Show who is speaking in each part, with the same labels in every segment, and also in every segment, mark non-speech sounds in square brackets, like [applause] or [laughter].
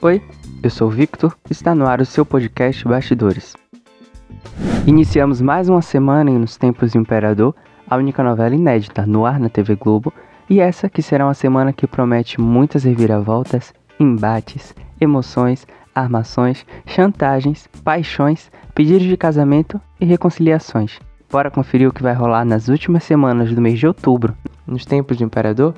Speaker 1: Oi, eu sou o Victor, está no ar o seu podcast Bastidores. Iniciamos mais uma semana em Nos Tempos do Imperador, a única novela inédita no ar na TV Globo, e essa que será uma semana que promete muitas reviravoltas, embates, emoções, armações, chantagens, paixões, pedidos de casamento e reconciliações. Bora conferir o que vai rolar nas últimas semanas do mês de outubro, nos Tempos do Imperador?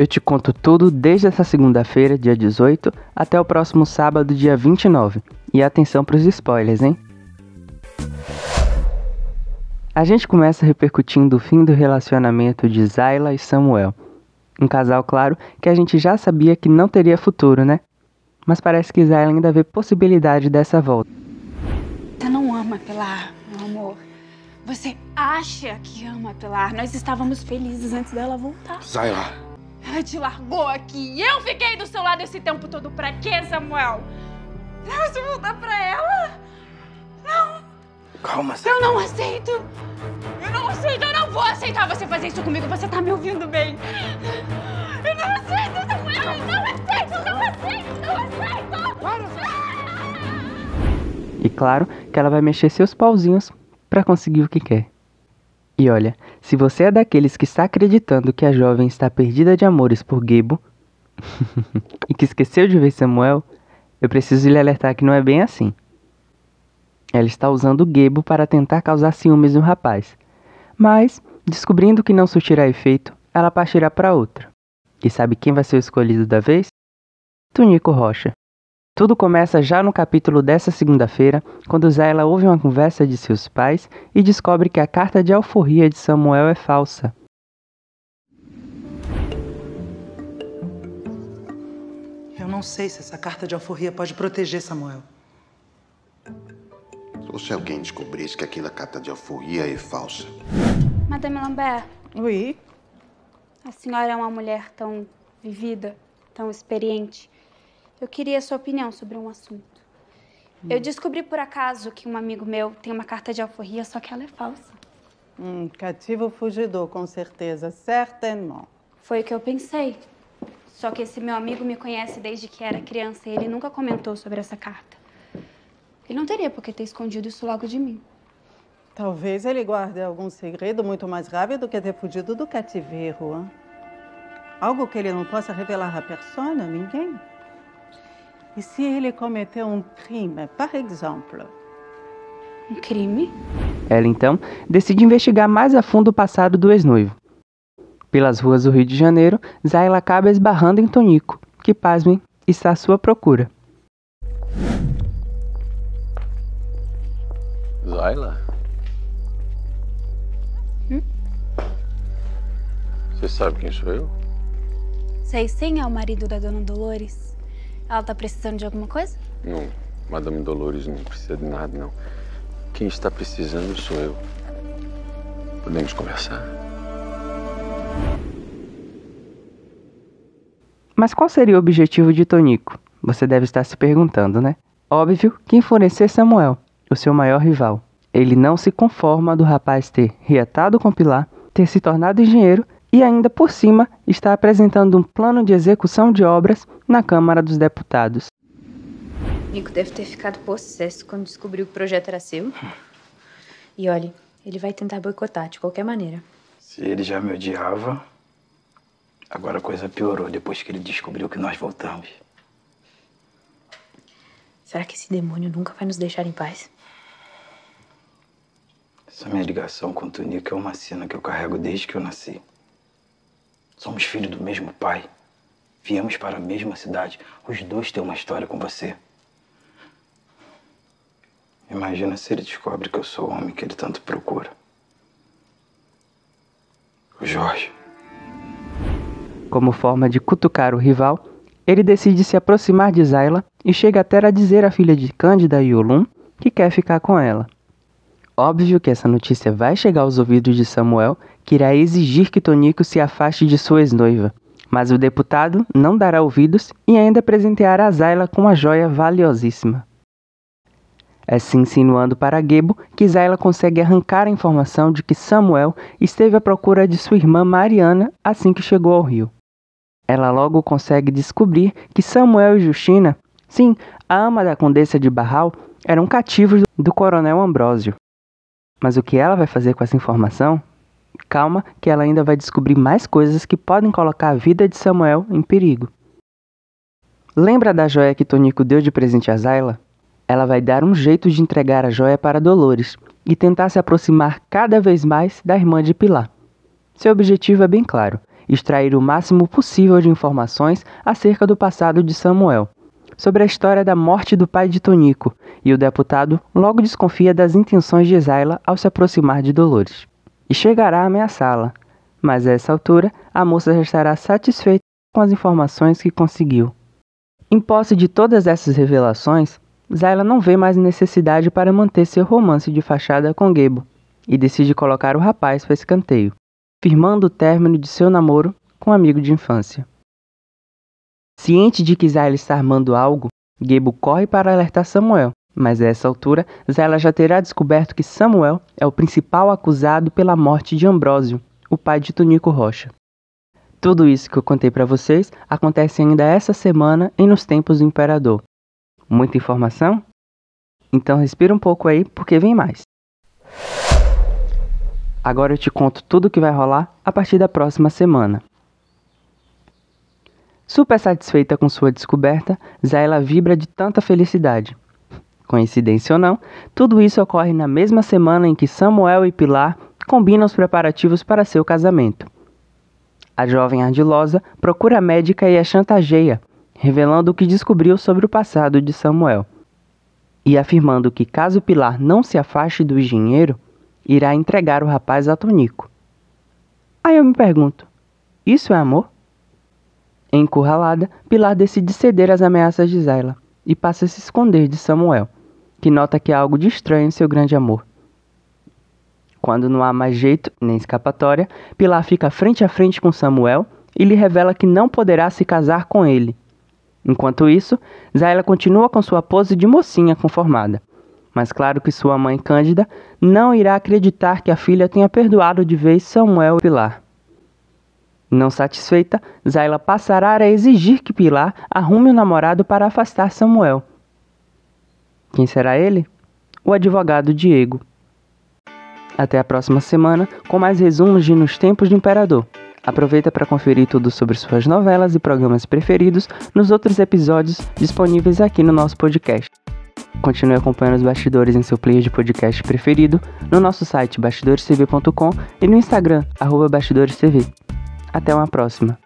Speaker 1: Eu te conto tudo desde essa segunda-feira, dia 18, até o próximo sábado, dia 29. E atenção para os spoilers, hein? A gente começa repercutindo o fim do relacionamento de Zayla e Samuel. Um casal, claro, que a gente já sabia que não teria futuro, né? Mas parece que Zayla ainda vê possibilidade dessa volta.
Speaker 2: Você não ama Pilar, meu amor. Você acha que ama Pilar. Nós estávamos felizes antes dela voltar.
Speaker 3: Zayla,
Speaker 2: ela te largou aqui e eu fiquei do seu lado esse tempo todo. Pra quê, Samuel? Pra você voltar pra ela? Não.
Speaker 3: Calma,
Speaker 2: Eu não aceito. Eu não aceito. Eu não vou aceitar você fazer isso comigo. Você tá me ouvindo bem. Eu não aceito, Samuel. Eu não aceito. Não aceito. Não aceito.
Speaker 1: E claro que ela vai mexer seus pauzinhos para conseguir o que quer. E olha, se você é daqueles que está acreditando que a jovem está perdida de amores por Gebo [laughs] e que esqueceu de ver Samuel, eu preciso lhe alertar que não é bem assim. Ela está usando o Gebo para tentar causar ciúmes no rapaz, mas, descobrindo que não surtirá efeito, ela partirá para outra. E sabe quem vai ser o escolhido da vez? Tunico Rocha. Tudo começa já no capítulo dessa segunda-feira, quando Zayla ouve uma conversa de seus pais e descobre que a carta de alforria de Samuel é falsa.
Speaker 4: Eu não sei se essa carta de alforria pode proteger Samuel.
Speaker 3: ou se alguém descobrisse que aquela carta de alforria é falsa.
Speaker 2: Madame Lambert,
Speaker 4: Oui.
Speaker 2: a senhora é uma mulher tão vivida, tão experiente. Eu queria a sua opinião sobre um assunto. Eu descobri por acaso que um amigo meu tem uma carta de alforria, só que ela é falsa.
Speaker 5: Um cativo fugidor, com certeza, certamente.
Speaker 2: Foi o que eu pensei. Só que esse meu amigo me conhece desde que era criança e ele nunca comentou sobre essa carta. Ele não teria por que ter escondido isso logo de mim.
Speaker 5: Talvez ele guarde algum segredo muito mais grave do que ter fugido do cativeiro. hein? Algo que ele não possa revelar à persona, ninguém. E se ele cometeu um crime, por exemplo?
Speaker 2: Um crime?
Speaker 1: Ela então decide investigar mais a fundo o passado do ex-noivo. Pelas ruas do Rio de Janeiro, Zayla acaba esbarrando em Tonico, que, pasmem, está à sua procura.
Speaker 6: Zayla? Você sabe quem sou eu?
Speaker 2: Sei sim, é o marido da dona Dolores. Ela tá precisando de alguma coisa?
Speaker 6: Não, Madame Dolores não precisa de nada, não. Quem está precisando sou eu. Podemos conversar?
Speaker 1: Mas qual seria o objetivo de Tonico? Você deve estar se perguntando, né? Óbvio que enfurecer Samuel, o seu maior rival. Ele não se conforma do rapaz ter reatado com Pilar, ter se tornado engenheiro e ainda por cima está apresentando um plano de execução de obras na Câmara dos Deputados.
Speaker 7: Nico deve ter ficado possesso quando descobriu que o projeto era seu. E olhe, ele vai tentar boicotar de qualquer maneira.
Speaker 8: Se ele já me odiava, agora a coisa piorou depois que ele descobriu que nós voltamos.
Speaker 7: Será que esse demônio nunca vai nos deixar em paz?
Speaker 8: Essa minha ligação com o Tonico é uma cena que eu carrego desde que eu nasci. Somos filhos do mesmo pai. Viemos para a mesma cidade. Os dois têm uma história com você. Imagina se ele descobre que eu sou o homem que ele tanto procura. O Jorge.
Speaker 1: Como forma de cutucar o rival, ele decide se aproximar de Zayla e chega até a dizer à filha de Cândida e Olum que quer ficar com ela. Óbvio que essa notícia vai chegar aos ouvidos de Samuel, que irá exigir que Tonico se afaste de sua ex-noiva. Mas o deputado não dará ouvidos e ainda presenteará Zayla com uma joia valiosíssima. Se insinuando para Gebo que Zayla consegue arrancar a informação de que Samuel esteve à procura de sua irmã Mariana assim que chegou ao Rio. ela logo consegue descobrir que Samuel e Justina, sim, a ama da condessa de Barral, eram cativos do coronel Ambrósio. Mas o que ela vai fazer com essa informação? Calma, que ela ainda vai descobrir mais coisas que podem colocar a vida de Samuel em perigo. Lembra da joia que Tonico deu de presente a Zayla? Ela vai dar um jeito de entregar a joia para Dolores e tentar se aproximar cada vez mais da irmã de Pilar. Seu objetivo é bem claro: extrair o máximo possível de informações acerca do passado de Samuel, sobre a história da morte do pai de Tonico, e o deputado logo desconfia das intenções de Zayla ao se aproximar de Dolores. E chegará a ameaçá-la, mas a essa altura a moça já estará satisfeita com as informações que conseguiu. Em posse de todas essas revelações, Zayla não vê mais necessidade para manter seu romance de fachada com Gebo e decide colocar o rapaz para escanteio firmando o término de seu namoro com um amigo de infância. Ciente de que Zayla está armando algo, Gebo corre para alertar Samuel, mas a essa altura Zayla já terá descoberto que Samuel é o principal acusado pela morte de Ambrósio, o pai de Tonico Rocha. Tudo isso que eu contei para vocês acontece ainda essa semana e nos tempos do imperador. Muita informação? Então respira um pouco aí porque vem mais. Agora eu te conto tudo o que vai rolar a partir da próxima semana. Super satisfeita com sua descoberta, Zayla vibra de tanta felicidade. Coincidência ou não, tudo isso ocorre na mesma semana em que Samuel e Pilar combinam os preparativos para seu casamento. A jovem ardilosa procura a médica e a chantageia, revelando o que descobriu sobre o passado de Samuel. E afirmando que caso Pilar não se afaste do engenheiro, irá entregar o rapaz a Tonico. Aí eu me pergunto: isso é amor? Encurralada, Pilar decide ceder às ameaças de Zayla e passa a se esconder de Samuel, que nota que há algo de estranho em seu grande amor. Quando não há mais jeito nem escapatória, Pilar fica frente a frente com Samuel e lhe revela que não poderá se casar com ele. Enquanto isso, Zayla continua com sua pose de mocinha conformada, mas claro que sua mãe Cândida não irá acreditar que a filha tenha perdoado de vez Samuel e Pilar. Não satisfeita, Zayla passará a exigir que Pilar arrume um namorado para afastar Samuel. Quem será ele? O advogado Diego. Até a próxima semana com mais resumos de Nos Tempos do Imperador. Aproveita para conferir tudo sobre suas novelas e programas preferidos nos outros episódios disponíveis aqui no nosso podcast. Continue acompanhando os bastidores em seu player de podcast preferido, no nosso site bastidorescv.com e no Instagram, arroba bastidorestv. Até uma próxima!